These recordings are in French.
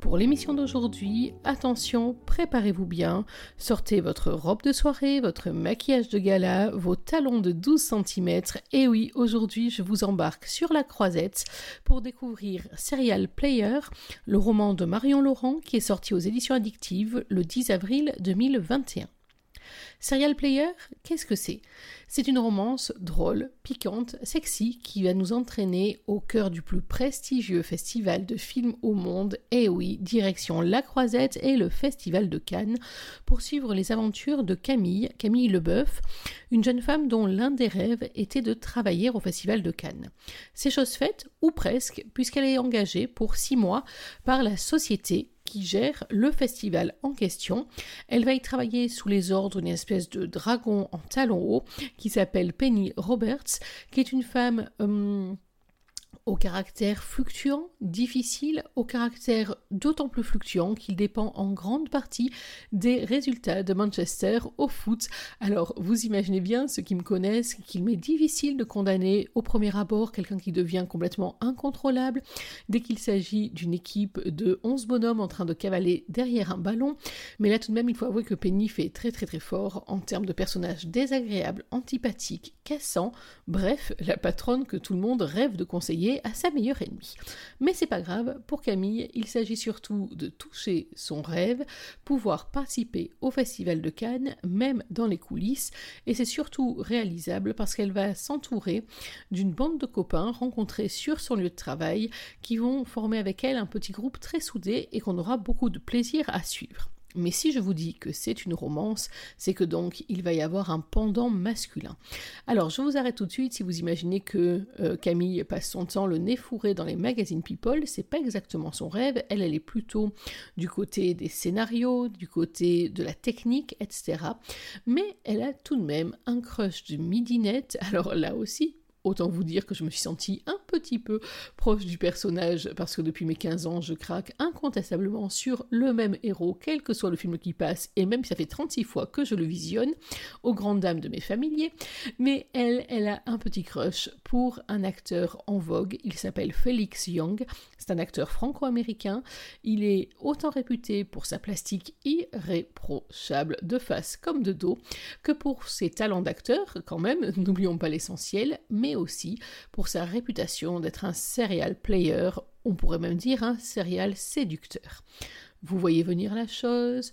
Pour l'émission d'aujourd'hui, attention, préparez-vous bien, sortez votre robe de soirée, votre maquillage de gala, vos talons de 12 cm, et oui, aujourd'hui je vous embarque sur la croisette pour découvrir Serial Player, le roman de Marion Laurent qui est sorti aux éditions addictives le 10 avril 2021. Serial Player, qu'est-ce que c'est? C'est une romance drôle, piquante, sexy qui va nous entraîner au cœur du plus prestigieux festival de films au monde, et oui, direction La Croisette et le Festival de Cannes, pour suivre les aventures de Camille, Camille Leboeuf, une jeune femme dont l'un des rêves était de travailler au Festival de Cannes. C'est chose faite, ou presque, puisqu'elle est engagée pour six mois par la société qui gère le festival en question. Elle va y travailler sous les ordres d'une espèce de dragon en talons hauts qui s'appelle Penny Roberts, qui est une femme hum, au caractère fluctuant, difficile, au caractère d'autant plus fluctuant qu'il dépend en grande partie des résultats de Manchester au foot. Alors vous imaginez bien, ceux qui me connaissent, qu'il m'est difficile de condamner au premier abord quelqu'un qui devient complètement incontrôlable dès qu'il s'agit d'une équipe de 11 bonhommes en train de cavaler derrière un ballon. Mais là tout de même, il faut avouer que Penny fait très très très fort en termes de personnage désagréable, antipathique, cassant, bref, la patronne que tout le monde rêve de conseiller à sa meilleure ennemie. Mais c'est pas grave, pour Camille, il s'agit surtout de toucher son rêve, pouvoir participer au Festival de Cannes, même dans les coulisses, et c'est surtout réalisable parce qu'elle va s'entourer d'une bande de copains rencontrés sur son lieu de travail qui vont former avec elle un petit groupe très soudé et qu'on aura beaucoup de plaisir à suivre. Mais si je vous dis que c'est une romance, c'est que donc il va y avoir un pendant masculin. Alors je vous arrête tout de suite si vous imaginez que euh, Camille passe son temps le nez fourré dans les magazines People, c'est pas exactement son rêve, elle elle est plutôt du côté des scénarios, du côté de la technique, etc. Mais elle a tout de même un crush de midinette, alors là aussi Autant vous dire que je me suis sentie un petit peu proche du personnage parce que depuis mes 15 ans, je craque incontestablement sur le même héros, quel que soit le film qui passe, et même si ça fait 36 fois que je le visionne, aux grandes dames de mes familiers. Mais elle, elle a un petit crush pour un acteur en vogue, il s'appelle Felix Young, c'est un acteur franco-américain, il est autant réputé pour sa plastique irréprochable de face comme de dos que pour ses talents d'acteur, quand même, n'oublions pas l'essentiel, mais aussi pour sa réputation d'être un serial player, on pourrait même dire un serial séducteur. Vous voyez venir la chose,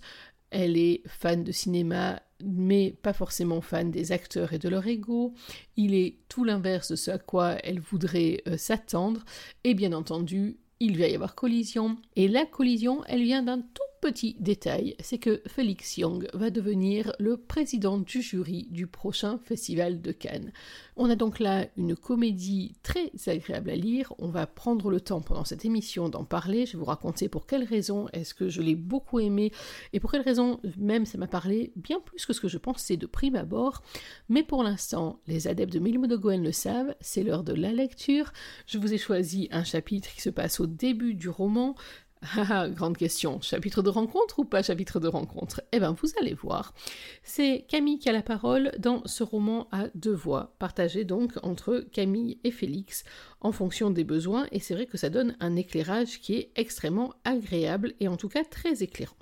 elle est fan de cinéma, mais pas forcément fan des acteurs et de leur ego. Il est tout l'inverse de ce à quoi elle voudrait euh, s'attendre. Et bien entendu, il va y avoir collision. Et la collision, elle vient d'un tout Petit détail, c'est que Félix Young va devenir le président du jury du prochain festival de Cannes. On a donc là une comédie très agréable à lire. On va prendre le temps pendant cette émission d'en parler. Je vais vous raconter pour quelles raisons est-ce que je l'ai beaucoup aimé et pour quelles raisons même ça m'a parlé bien plus que ce que je pensais de prime abord. Mais pour l'instant, les adeptes de Milmo de Goen le savent, c'est l'heure de la lecture. Je vous ai choisi un chapitre qui se passe au début du roman. Grande question. Chapitre de rencontre ou pas chapitre de rencontre? Eh bien, vous allez voir. C'est Camille qui a la parole dans ce roman à deux voix, partagé donc entre Camille et Félix en fonction des besoins, et c'est vrai que ça donne un éclairage qui est extrêmement agréable et en tout cas très éclairant.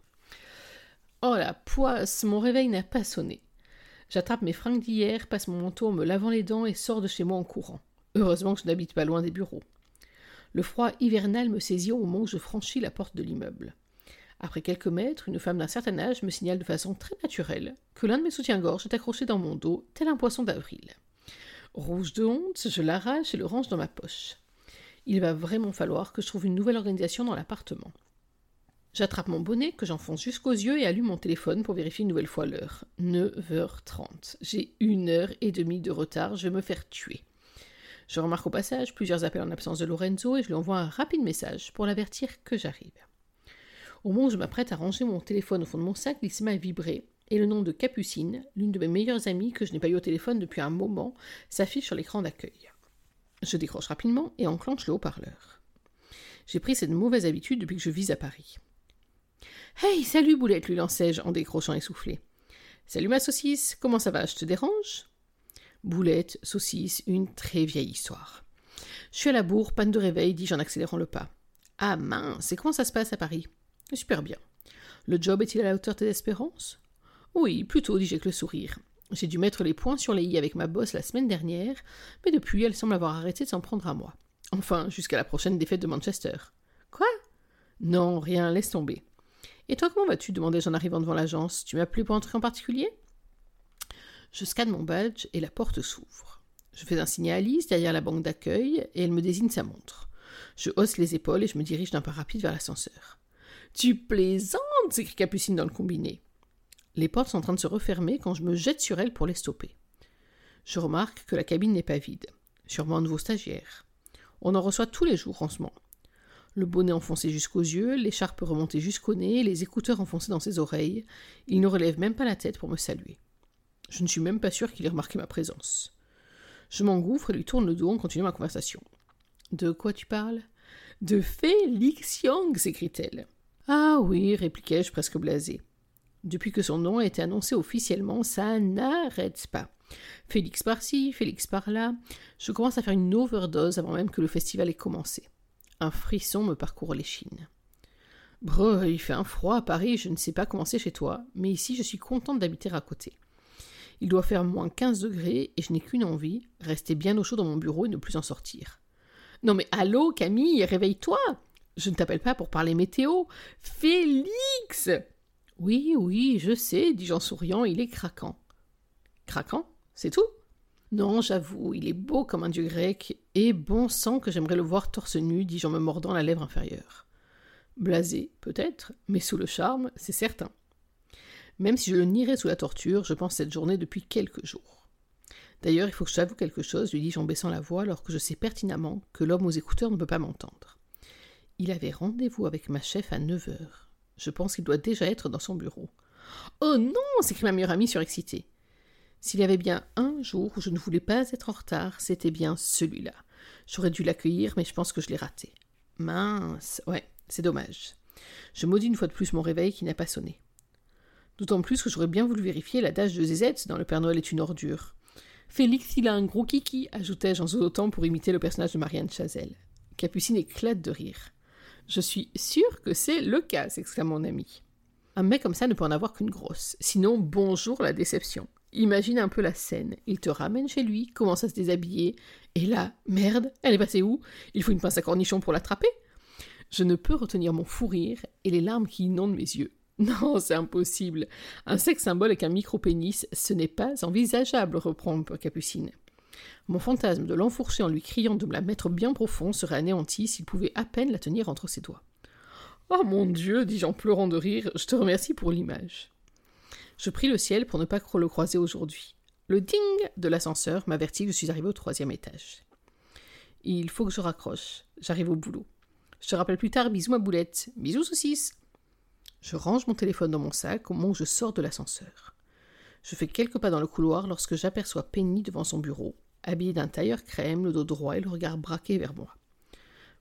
Oh la poisse, mon réveil n'a pas sonné. J'attrape mes fringues d'hier, passe mon manteau en me lavant les dents et sors de chez moi en courant. Heureusement que je n'habite pas loin des bureaux. Le froid hivernal me saisit au moment où je franchis la porte de l'immeuble. Après quelques mètres, une femme d'un certain âge me signale de façon très naturelle que l'un de mes soutiens-gorge est accroché dans mon dos, tel un poisson d'avril. Rouge de honte, je l'arrache et le range dans ma poche. Il va vraiment falloir que je trouve une nouvelle organisation dans l'appartement. J'attrape mon bonnet, que j'enfonce jusqu'aux yeux et allume mon téléphone pour vérifier une nouvelle fois l'heure. 9h30. J'ai une heure et demie de retard, je vais me faire tuer. Je remarque au passage plusieurs appels en absence de Lorenzo et je lui envoie un rapide message pour l'avertir que j'arrive. Au moment où je m'apprête à ranger mon téléphone au fond de mon sac, il se met à et le nom de Capucine, l'une de mes meilleures amies que je n'ai pas eu au téléphone depuis un moment, s'affiche sur l'écran d'accueil. Je décroche rapidement et enclenche le haut-parleur. J'ai pris cette mauvaise habitude depuis que je vis à Paris. Hey, salut Boulette, lui lançai-je en décrochant essoufflé. Salut ma saucisse, comment ça va, je te dérange? Boulette, saucisse, une très vieille histoire. Je suis à la bourre, panne de réveil, dis-je en accélérant le pas. Ah mince, et comment ça se passe à Paris? Super bien. Le job est-il à la hauteur de tes espérances? Oui, plutôt, dis-je avec le sourire. J'ai dû mettre les points sur les i avec ma bosse la semaine dernière, mais depuis elle semble avoir arrêté de s'en prendre à moi. Enfin, jusqu'à la prochaine défaite de Manchester. Quoi? Non, rien, laisse tomber. Et toi, comment vas-tu? demandai-je en arrivant devant l'agence. Tu m'as appelé pour entrer en particulier? Je scanne mon badge et la porte s'ouvre. Je fais un signe à Alice derrière la banque d'accueil et elle me désigne sa montre. Je hausse les épaules et je me dirige d'un pas rapide vers l'ascenseur. Tu plaisantes s'écrie Capucine dans le combiné. Les portes sont en train de se refermer quand je me jette sur elle pour les stopper. Je remarque que la cabine n'est pas vide. Sûrement un nouveau stagiaire. On en reçoit tous les jours en ce moment. Le bonnet enfoncé jusqu'aux yeux, l'écharpe remontée jusqu'au nez, les écouteurs enfoncés dans ses oreilles. Il ne relève même pas la tête pour me saluer. Je ne suis même pas sûr qu'il ait remarqué ma présence. Je m'engouffre et lui tourne le dos en continuant ma conversation. De quoi tu parles? De Félix Young s'écrie-t-elle. Ah oui, répliquai-je presque blasé. Depuis que son nom a été annoncé officiellement, ça n'arrête pas. Félix par-ci, Félix par-là. Je commence à faire une overdose avant même que le festival ait commencé. Un frisson me parcourt l'échine. Brr, il fait un froid à Paris, je ne sais pas comment c'est chez toi, mais ici je suis contente d'habiter à côté. Il doit faire moins 15 degrés et je n'ai qu'une envie, rester bien au chaud dans mon bureau et ne plus en sortir. Non mais allô, Camille, réveille-toi Je ne t'appelle pas pour parler météo. Félix Oui, oui, je sais, dis-je en souriant, il est craquant. Craquant? C'est tout? Non, j'avoue, il est beau comme un dieu grec, et bon sang que j'aimerais le voir torse nu, dis-je en me mordant la lèvre inférieure. Blasé, peut-être, mais sous le charme, c'est certain. Même si je le nierais sous la torture, je pense cette journée depuis quelques jours. D'ailleurs, il faut que j'avoue quelque chose, lui dis-je en baissant la voix, alors que je sais pertinemment que l'homme aux écouteurs ne peut pas m'entendre. Il avait rendez-vous avec ma chef à neuf heures. Je pense qu'il doit déjà être dans son bureau. Oh non s'écrie ma meilleure amie surexcitée. S'il y avait bien un jour où je ne voulais pas être en retard, c'était bien celui-là. J'aurais dû l'accueillir, mais je pense que je l'ai raté. Mince, ouais, c'est dommage. Je maudis une fois de plus mon réveil qui n'a pas sonné. D'autant plus que j'aurais bien voulu vérifier l'adage de ZZ dans Le Père Noël est une ordure. Félix, il a un gros kiki, ajoutai-je en zozotant pour imiter le personnage de Marianne Chazelle. Capucine éclate de rire. Je suis sûre que c'est le cas, s'exclame mon ami. Un mec comme ça ne peut en avoir qu'une grosse. Sinon, bonjour la déception. Imagine un peu la scène. Il te ramène chez lui, commence à se déshabiller, et là, merde, elle est passée où? Il faut une pince à cornichon pour l'attraper? Je ne peux retenir mon fou rire et les larmes qui inondent mes yeux. Non, c'est impossible. Un sexe symbole avec un micro-pénis, ce n'est pas envisageable, reprend Capucine. Mon fantasme de l'enfourcher en lui criant de me la mettre bien profond serait anéanti s'il pouvait à peine la tenir entre ses doigts. Oh mon Dieu, dis-je en pleurant de rire, je te remercie pour l'image. Je prie le ciel pour ne pas le croiser aujourd'hui. Le ding de l'ascenseur m'avertit que je suis arrivé au troisième étage. Il faut que je raccroche. J'arrive au boulot. Je te rappelle plus tard, bisous ma boulette. Bisous saucisse. Je range mon téléphone dans mon sac au moment où je sors de l'ascenseur. Je fais quelques pas dans le couloir lorsque j'aperçois Penny devant son bureau, habillée d'un tailleur crème, le dos droit et le regard braqué vers moi.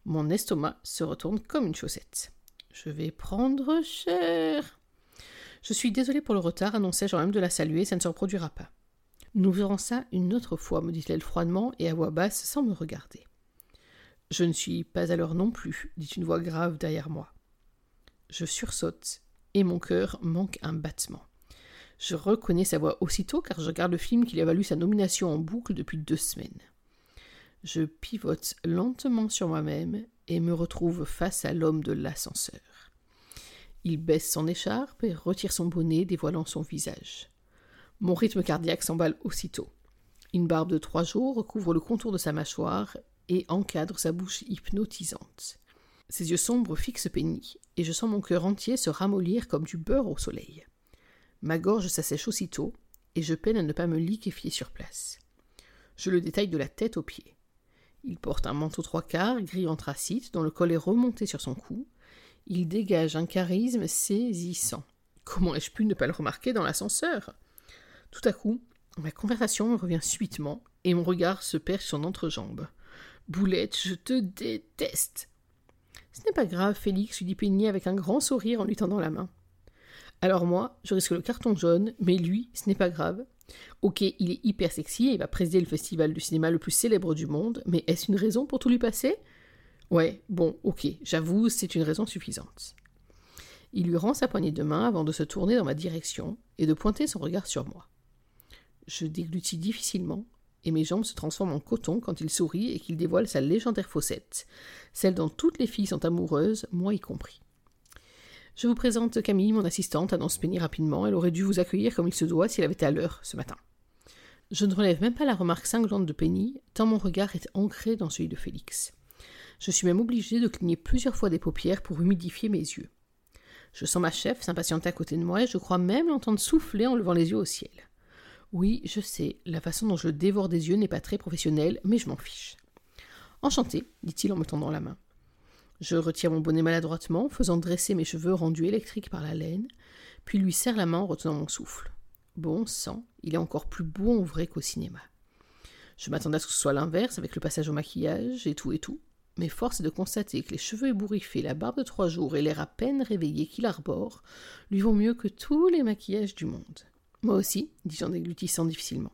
Mon estomac se retourne comme une chaussette. Je vais prendre cher. Je suis désolée pour le retard, annonçai-je même de la saluer, ça ne se reproduira pas. Nous verrons ça une autre fois, me dit-elle froidement et à voix basse sans me regarder. Je ne suis pas à l'heure non plus, dit une voix grave derrière moi. Je sursaute et mon cœur manque un battement. Je reconnais sa voix aussitôt car je regarde le film qui a valu sa nomination en boucle depuis deux semaines. Je pivote lentement sur moi-même et me retrouve face à l'homme de l'ascenseur. Il baisse son écharpe et retire son bonnet, dévoilant son visage. Mon rythme cardiaque s'emballe aussitôt. Une barbe de trois jours recouvre le contour de sa mâchoire et encadre sa bouche hypnotisante. Ses yeux sombres fixent Penny, et je sens mon cœur entier se ramollir comme du beurre au soleil. Ma gorge s'assèche aussitôt, et je peine à ne pas me liquéfier sur place. Je le détaille de la tête aux pieds. Il porte un manteau trois quarts gris anthracite dont le col est remonté sur son cou, il dégage un charisme saisissant. Comment ai-je pu ne pas le remarquer dans l'ascenseur? Tout à coup, ma conversation me revient subitement et mon regard se perche sur son entrejambe. Boulette, je te déteste Ce n'est pas grave, Félix, lui dit Penny avec un grand sourire en lui tendant la main. Alors moi, je risque le carton jaune, mais lui, ce n'est pas grave. Ok, il est hyper sexy et il va présider le festival du cinéma le plus célèbre du monde, mais est-ce une raison pour tout lui passer? Ouais, bon, ok, j'avoue, c'est une raison suffisante. Il lui rend sa poignée de main avant de se tourner dans ma direction et de pointer son regard sur moi. Je déglutis difficilement, et mes jambes se transforment en coton quand il sourit et qu'il dévoile sa légendaire faussette, celle dont toutes les filles sont amoureuses, moi y compris. Je vous présente Camille, mon assistante, annonce Penny rapidement. Elle aurait dû vous accueillir comme il se doit si elle avait été à l'heure ce matin. Je ne relève même pas la remarque cinglante de Penny, tant mon regard est ancré dans celui de Félix. Je suis même obligée de cligner plusieurs fois des paupières pour humidifier mes yeux. Je sens ma chef s'impatienter à côté de moi et je crois même l'entendre souffler en levant les yeux au ciel. Oui, je sais, la façon dont je dévore des yeux n'est pas très professionnelle, mais je m'en fiche. Enchanté, dit-il en me tendant la main. Je retire mon bonnet maladroitement, faisant dresser mes cheveux rendus électriques par la laine, puis lui serre la main en retenant mon souffle. Bon sang, il est encore plus beau en vrai qu'au cinéma. Je m'attendais à ce que ce soit l'inverse avec le passage au maquillage et tout et tout, mais force est de constater que les cheveux ébouriffés, la barbe de trois jours et l'air à peine réveillé qu'il arbore lui vont mieux que tous les maquillages du monde. Moi aussi, dis-je en déglutissant difficilement.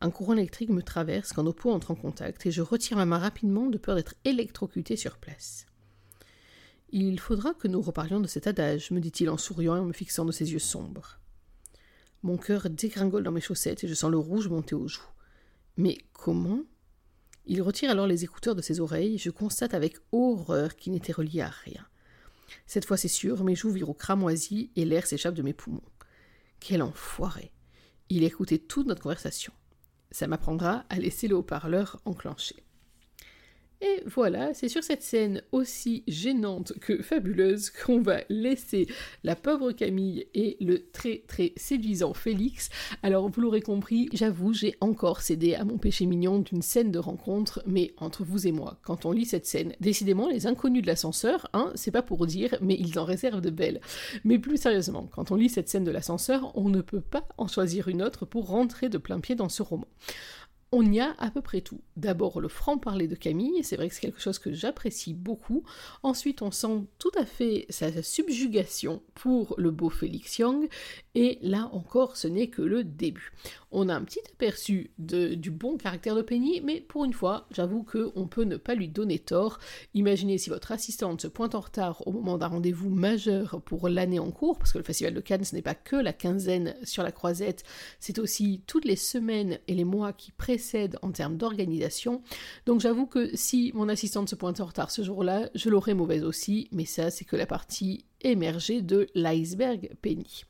Un courant électrique me traverse quand nos peaux entrent en contact et je retire ma main rapidement de peur d'être électrocuté sur place. Il faudra que nous reparlions de cet adage, me dit-il en souriant et en me fixant de ses yeux sombres. Mon cœur dégringole dans mes chaussettes et je sens le rouge monter aux joues. Mais comment? Il retire alors les écouteurs de ses oreilles et je constate avec horreur qu'il n'était relié à rien. Cette fois c'est sûr, mes joues virent au cramoisi et l'air s'échappe de mes poumons. Quel enfoiré Il écoutait toute notre conversation. Ça m'apprendra à laisser le haut-parleur enclenché. Et voilà, c'est sur cette scène aussi gênante que fabuleuse qu'on va laisser la pauvre Camille et le très très séduisant Félix. Alors vous l'aurez compris, j'avoue, j'ai encore cédé à mon péché mignon d'une scène de rencontre, mais entre vous et moi, quand on lit cette scène, décidément les inconnus de l'ascenseur, hein, c'est pas pour dire, mais ils en réservent de belles. Mais plus sérieusement, quand on lit cette scène de l'ascenseur, on ne peut pas en choisir une autre pour rentrer de plein pied dans ce roman on y a à peu près tout. D'abord le franc-parler de Camille, c'est vrai que c'est quelque chose que j'apprécie beaucoup. Ensuite, on sent tout à fait sa subjugation pour le beau Félix Young, et là encore, ce n'est que le début. On a un petit aperçu du bon caractère de Penny, mais pour une fois, j'avoue qu'on peut ne pas lui donner tort. Imaginez si votre assistante se pointe en retard au moment d'un rendez-vous majeur pour l'année en cours, parce que le Festival de Cannes, ce n'est pas que la quinzaine sur la croisette, c'est aussi toutes les semaines et les mois qui précèdent en termes d'organisation. Donc j'avoue que si mon assistante se pointe en retard ce jour-là, je l'aurais mauvaise aussi, mais ça c'est que la partie émergé de l'iceberg Penny.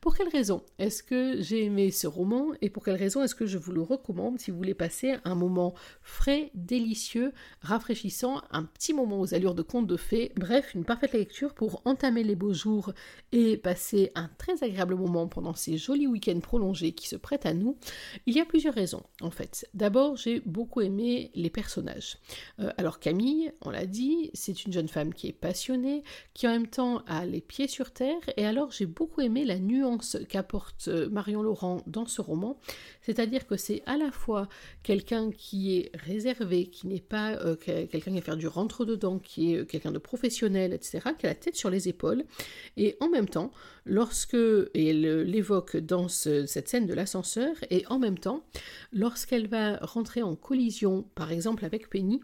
Pour quelle raison est-ce que j'ai aimé ce roman et pour quelle raison est-ce que je vous le recommande si vous voulez passer un moment frais, délicieux, rafraîchissant, un petit moment aux allures de conte de fées, bref, une parfaite lecture pour entamer les beaux jours et passer un très agréable moment pendant ces jolis week-ends prolongés qui se prêtent à nous Il y a plusieurs raisons en fait. D'abord, j'ai beaucoup aimé les personnages. Euh, alors Camille, on l'a dit, c'est une jeune femme qui est passionnée, qui en même temps les pieds sur terre, et alors j'ai beaucoup aimé la nuance qu'apporte euh, Marion Laurent dans ce roman, c'est-à-dire que c'est à la fois quelqu'un qui est réservé, qui n'est pas euh, quelqu'un qui va faire du rentre-dedans, qui est euh, quelqu'un de professionnel, etc., qui a la tête sur les épaules, et en même temps, lorsque, elle l'évoque dans cette scène de l'ascenseur, et en même temps, lorsqu'elle va rentrer en collision, par exemple avec Penny,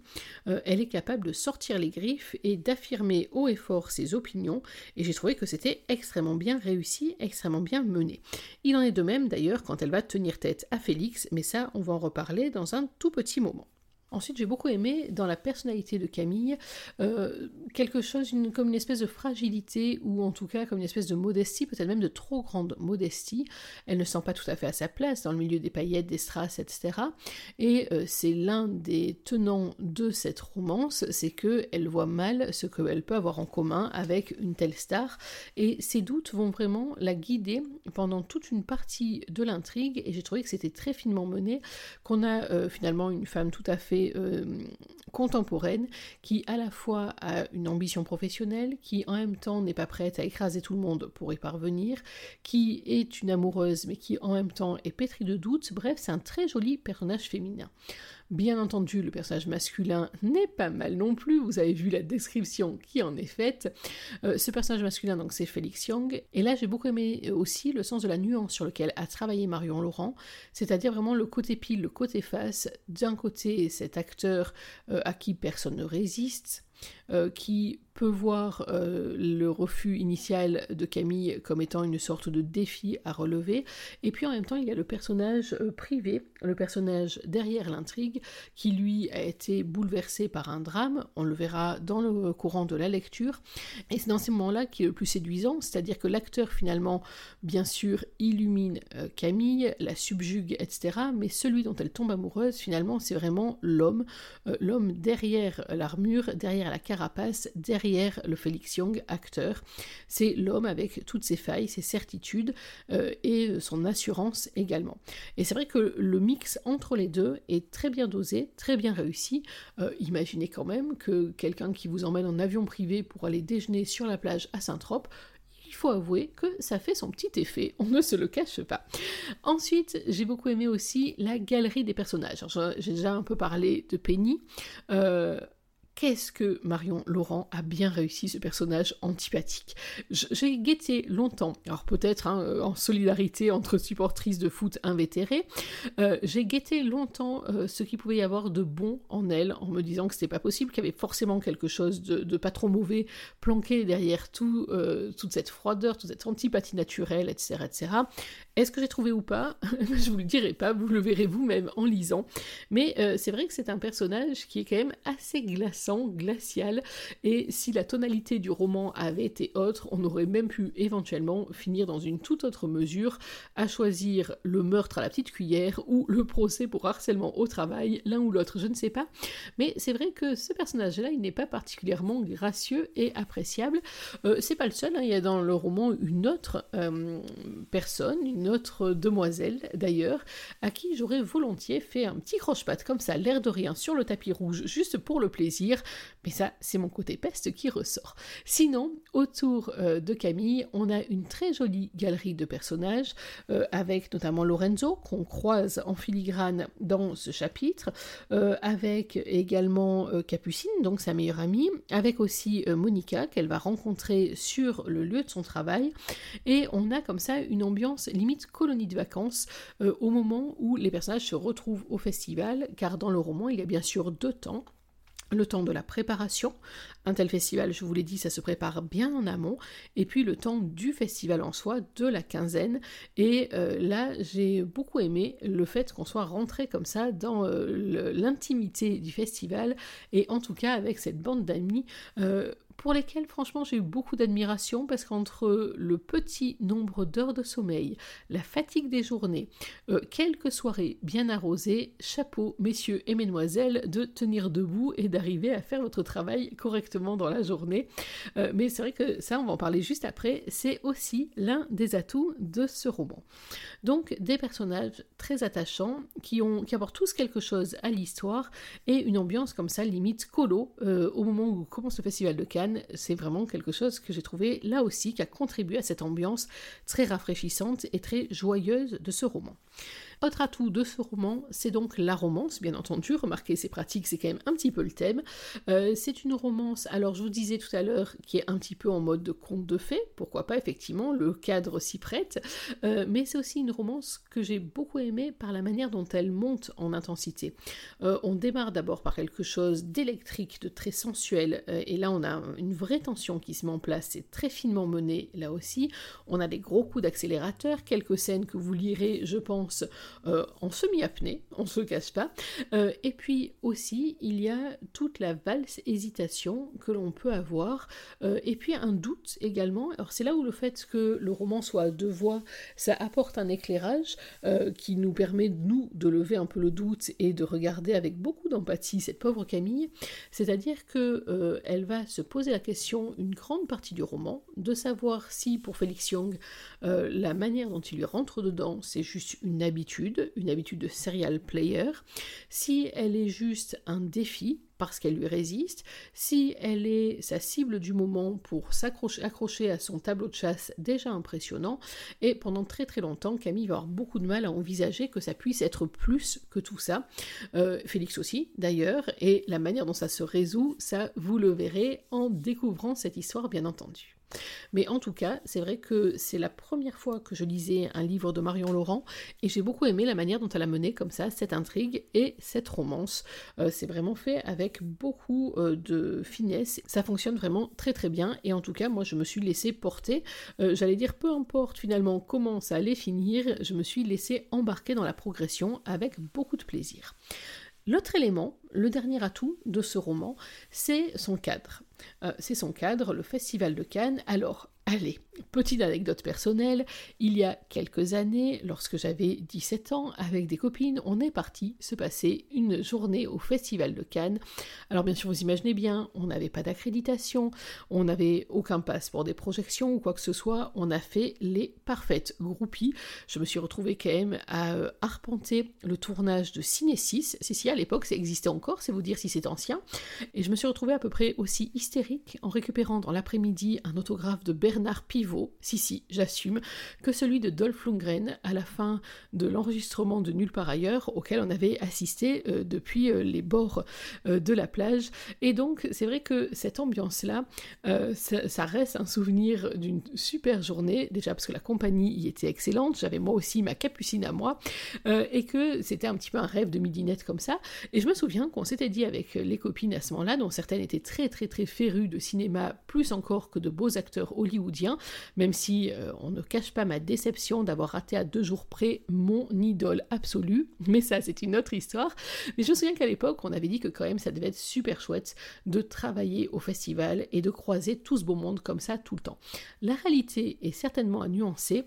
elle est capable de sortir les griffes et d'affirmer haut et fort ses opinions, et j'ai trouvé que c'était extrêmement bien réussi, extrêmement bien mené. Il en est de même d'ailleurs quand elle va tenir tête à Félix, mais ça on va en reparler dans un tout petit moment. Ensuite, j'ai beaucoup aimé dans la personnalité de Camille euh, quelque chose comme une espèce de fragilité ou en tout cas comme une espèce de modestie, peut-être même de trop grande modestie. Elle ne sent pas tout à fait à sa place dans le milieu des paillettes, des strass, etc. Et euh, c'est l'un des tenants de cette romance, c'est que elle voit mal ce qu'elle peut avoir en commun avec une telle star et ses doutes vont vraiment la guider pendant toute une partie de l'intrigue et j'ai trouvé que c'était très finement mené, qu'on a euh, finalement une femme tout à fait euh, contemporaine qui à la fois a une ambition professionnelle, qui en même temps n'est pas prête à écraser tout le monde pour y parvenir, qui est une amoureuse mais qui en même temps est pétrie de doutes. Bref, c'est un très joli personnage féminin. Bien entendu, le personnage masculin n'est pas mal non plus, vous avez vu la description qui en est faite. Euh, ce personnage masculin, donc c'est Félix Young, et là j'ai beaucoup aimé aussi le sens de la nuance sur lequel a travaillé Marion Laurent, c'est-à-dire vraiment le côté pile, le côté face, d'un côté cet acteur euh, à qui personne ne résiste, euh, qui peut voir euh, le refus initial de Camille comme étant une sorte de défi à relever, et puis en même temps il y a le personnage euh, privé, le personnage derrière l'intrigue, qui lui a été bouleversé par un drame, on le verra dans le courant de la lecture, et c'est dans ces moments-là qui est le plus séduisant, c'est-à-dire que l'acteur finalement, bien sûr, illumine Camille, la subjugue, etc., mais celui dont elle tombe amoureuse, finalement, c'est vraiment l'homme, l'homme derrière l'armure, derrière la carapace derrière le Félix Young, acteur. C'est l'homme avec toutes ses failles, ses certitudes euh, et son assurance également. Et c'est vrai que le mix entre les deux est très bien dosé, très bien réussi. Euh, imaginez quand même que quelqu'un qui vous emmène en avion privé pour aller déjeuner sur la plage à Saint-Trope, il faut avouer que ça fait son petit effet, on ne se le cache pas. Ensuite, j'ai beaucoup aimé aussi la galerie des personnages. J'ai déjà un peu parlé de Penny. Euh, qu'est-ce que Marion Laurent a bien réussi ce personnage antipathique? J'ai guetté longtemps, alors peut-être hein, euh, en solidarité entre supportrices de foot invétérées, euh, j'ai guetté longtemps euh, ce qu'il pouvait y avoir de bon en elle, en me disant que c'était pas possible, qu'il y avait forcément quelque chose de, pas trop mauvais planqué derrière tout, toute cette froideur, toute cette antipathie naturelle, etc. etc. Est-ce que j'ai trouvé ou pas? Je vous le dirai pas, vous le verrez vous-même en lisant. Mais c'est vrai que c'est un personnage qui est quand même assez glacial, et si la tonalité du roman avait été autre, on aurait même pu éventuellement finir dans une toute autre mesure à choisir le meurtre à la petite cuillère ou le procès pour harcèlement au travail, l'un ou l'autre, je ne sais pas. Mais c'est vrai que ce personnage-là, il n'est pas particulièrement gracieux et appréciable. Euh, c'est pas le seul, hein. il y a dans le roman une autre euh, personne, une autre demoiselle d'ailleurs, à qui j'aurais volontiers fait un petit croche-patte comme ça, l'air de rien, sur le tapis rouge, juste pour le plaisir, mais ça, c'est mon côté peste qui ressort. Sinon, autour euh, de Camille, on a une très jolie galerie de personnages, euh, avec notamment Lorenzo, qu'on croise en filigrane dans ce chapitre, euh, avec également Capucine, donc sa meilleure amie, avec aussi Monica, qu'elle va rencontrer sur le lieu de son travail, et on a comme ça une ambiance limite colonie de vacances au moment où les personnages se retrouvent au festival, car dans le roman, il y a bien sûr deux temps le temps de la préparation. Un tel festival, je vous l'ai dit, ça se prépare bien en amont. Et puis le temps du festival en soi, de la quinzaine. Et euh, là, j'ai beaucoup aimé le fait qu'on soit rentré comme ça dans euh, l'intimité du festival. Et en tout cas, avec cette bande d'amis pour lesquels franchement j'ai eu beaucoup d'admiration parce qu'entre le petit nombre d'heures de sommeil, la fatigue des journées, euh, quelques soirées bien arrosées, chapeau messieurs et mesdemoiselles de tenir debout et d'arriver à faire votre travail correctement dans la journée. Euh, mais c'est vrai que ça, on va en parler juste après, c'est aussi l'un des atouts de ce roman. Donc des personnages très attachants qui, ont, qui apportent tous quelque chose à l'histoire et une ambiance comme ça limite colo euh, au moment où commence le festival de Cannes c'est vraiment quelque chose que j'ai trouvé là aussi qui a contribué à cette ambiance très rafraîchissante et très joyeuse de ce roman. Autre atout de ce roman, c'est donc la romance, bien entendu. Remarquez, c'est pratique, c'est quand même un petit peu le thème. Euh, c'est une romance, alors je vous disais tout à l'heure, qui est un petit peu en mode de conte de fées. Pourquoi pas, effectivement, le cadre s'y prête. Euh, mais c'est aussi une romance que j'ai beaucoup aimée par la manière dont elle monte en intensité. Euh, on démarre d'abord par quelque chose d'électrique, de très sensuel. et là, on a une vraie tension qui se met en place. C'est très finement mené, là aussi. On a des gros coups d'accélérateur, quelques scènes que vous lirez, je pense, euh, en semi-apnée, on se cache pas. Euh, et puis aussi, il y a toute la valse hésitation que l'on peut avoir, euh, et puis un doute également. Alors c'est là où le fait que le roman soit à deux voix, ça apporte un éclairage qui nous permet, nous, de lever un peu le doute et de regarder avec beaucoup d'empathie cette pauvre Camille. C'est-à-dire que elle va se poser la question une grande partie du roman, de savoir si pour Félix Young, la manière dont il lui rentre dedans, c'est juste une habitude une habitude de serial player, si elle est juste un défi, parce qu'elle lui résiste, si elle est sa cible du moment pour s'accrocher accrocher à son tableau de chasse déjà impressionnant, et pendant très très longtemps, Camille va avoir beaucoup de mal à envisager que ça puisse être plus que tout ça. Euh, Félix aussi, d'ailleurs, et la manière dont ça se résout, ça vous le verrez en découvrant cette histoire, bien entendu. Mais en tout cas, c'est vrai que c'est la première fois que je lisais un livre de Marion Laurent et j'ai beaucoup aimé la manière dont elle a mené comme ça cette intrigue et cette romance. Euh, c'est vraiment fait avec beaucoup euh, de finesse. Ça fonctionne vraiment très très bien et en tout cas, moi je me suis laissé porter. Euh, j'allais dire peu importe finalement comment ça allait finir, je me suis laissé embarquer dans la progression avec beaucoup de plaisir. L'autre élément, le dernier atout de ce roman, c'est son cadre. c'est son cadre, le Festival de Cannes. Alors, Allez, petite anecdote personnelle, il y a quelques années, lorsque j'avais 17 ans, avec des copines, on est parti se passer une journée au Festival de Cannes. Alors bien sûr, vous imaginez bien, on n'avait pas d'accréditation, on n'avait aucun passe pour des projections ou quoi que ce soit, on a fait les parfaites groupies. Je me suis retrouvée quand même à euh, arpenter le tournage de Ciné 6. Si, si, à l'époque, ça existait encore, c'est vous dire si c'est ancien. Et je me suis retrouvée à peu près aussi hystérique en récupérant dans l'après-midi un autographe de Bernard Pivot, si si, j'assume, que celui de Dolph Lundgren à la fin de l'enregistrement de Nulle part ailleurs, auquel on avait assisté euh, depuis euh, les bords euh, de la plage. Et donc, c'est vrai que cette ambiance-là, ça, ça, reste un souvenir d'une super journée, déjà parce que la compagnie y était excellente, j'avais moi aussi ma capucine à moi, et que c'était un petit peu un rêve de midinette comme ça. Et je me souviens qu'on s'était dit avec les copines à ce moment-là, dont certaines étaient très très très férues de cinéma, plus encore que de beaux acteurs hollywoodiens, même si euh, on ne cache pas ma déception d'avoir raté à deux jours près mon idole absolue, mais ça c'est une autre histoire. Mais je me souviens qu'à l'époque on avait dit que quand même ça devait être super chouette de travailler au festival et de croiser tout ce beau monde comme ça tout le temps. La réalité est certainement à nuancer.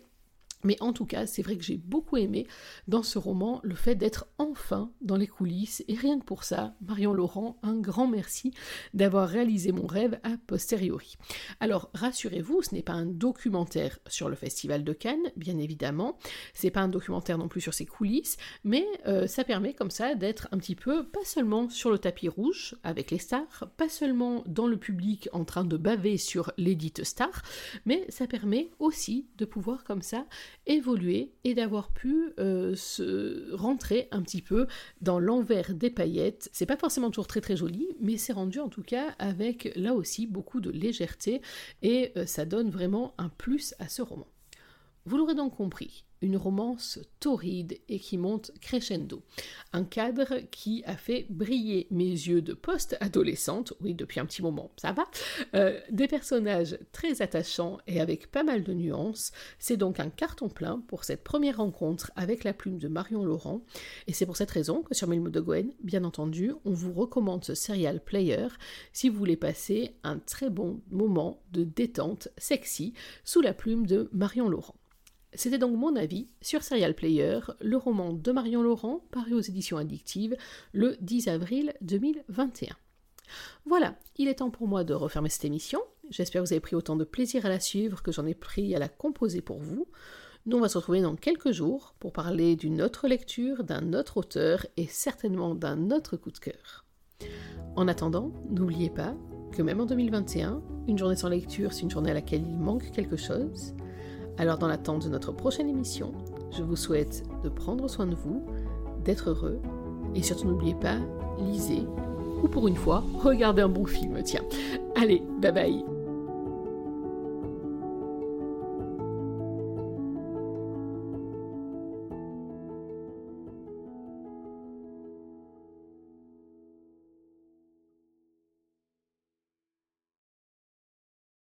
Mais en tout cas, c'est vrai que j'ai beaucoup aimé dans ce roman le fait d'être enfin dans les coulisses. Et rien que pour ça, Marion Laurent, un grand merci d'avoir réalisé mon rêve a posteriori. Alors, rassurez-vous, ce n'est pas un documentaire sur le Festival de Cannes, bien évidemment. C'est pas un documentaire non plus sur ses coulisses, mais euh, ça permet comme ça d'être un petit peu, pas seulement sur le tapis rouge avec les stars, pas seulement dans le public en train de baver sur l'édite star, mais ça permet aussi de pouvoir comme ça évoluer et d'avoir pu euh, se rentrer un petit peu dans l'envers des paillettes. C'est pas forcément toujours très très joli, mais c'est rendu en tout cas avec là aussi beaucoup de légèreté et euh, ça donne vraiment un plus à ce roman. Vous l'aurez donc compris, une romance torride et qui monte crescendo. Un cadre qui a fait briller mes yeux de post-adolescente, oui, depuis un petit moment, ça va. Euh, des personnages très attachants et avec pas mal de nuances. C'est donc un carton plein pour cette première rencontre avec la plume de Marion Laurent. Et c'est pour cette raison que sur Milmo de Gwen, bien entendu, on vous recommande ce serial player si vous voulez passer un très bon moment de détente sexy sous la plume de Marion Laurent. C'était donc mon avis sur Serial Player, le roman de Marion Laurent, paru aux éditions addictives le 10 avril 2021. Voilà, il est temps pour moi de refermer cette émission. J'espère que vous avez pris autant de plaisir à la suivre que j'en ai pris à la composer pour vous. Nous, on va se retrouver dans quelques jours pour parler d'une autre lecture, d'un autre auteur et certainement d'un autre coup de cœur. En attendant, n'oubliez pas que même en 2021, une journée sans lecture, c'est une journée à laquelle il manque quelque chose. Alors dans l'attente de notre prochaine émission, je vous souhaite de prendre soin de vous, d'être heureux et surtout n'oubliez pas, lisez ou pour une fois, regardez un bon film. Tiens, allez, bye bye